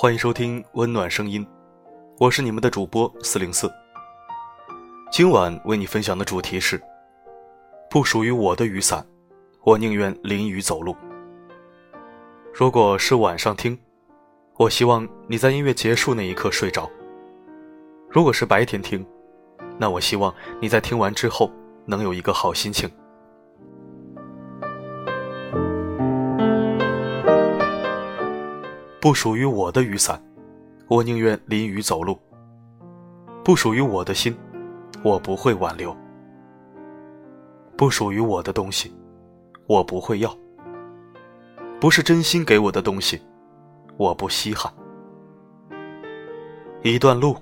欢迎收听温暖声音，我是你们的主播四零四。今晚为你分享的主题是：不属于我的雨伞，我宁愿淋雨走路。如果是晚上听，我希望你在音乐结束那一刻睡着；如果是白天听，那我希望你在听完之后能有一个好心情。不属于我的雨伞，我宁愿淋雨走路。不属于我的心，我不会挽留。不属于我的东西，我不会要。不是真心给我的东西，我不稀罕。一段路，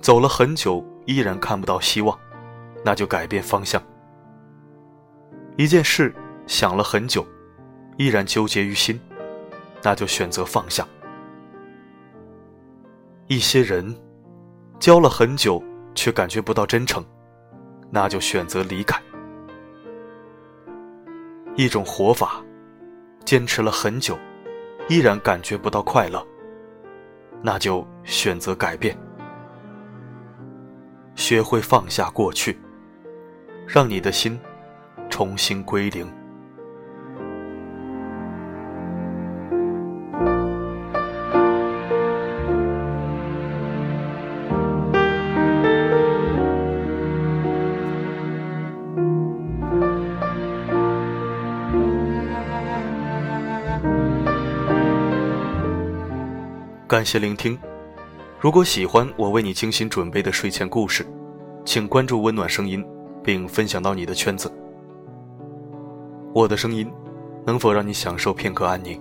走了很久依然看不到希望，那就改变方向。一件事想了很久，依然纠结于心。那就选择放下。一些人交了很久，却感觉不到真诚，那就选择离开。一种活法，坚持了很久，依然感觉不到快乐，那就选择改变。学会放下过去，让你的心重新归零。感谢聆听。如果喜欢我为你精心准备的睡前故事，请关注温暖声音，并分享到你的圈子。我的声音能否让你享受片刻安宁？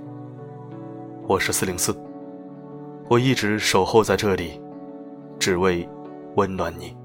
我是四零四，我一直守候在这里，只为温暖你。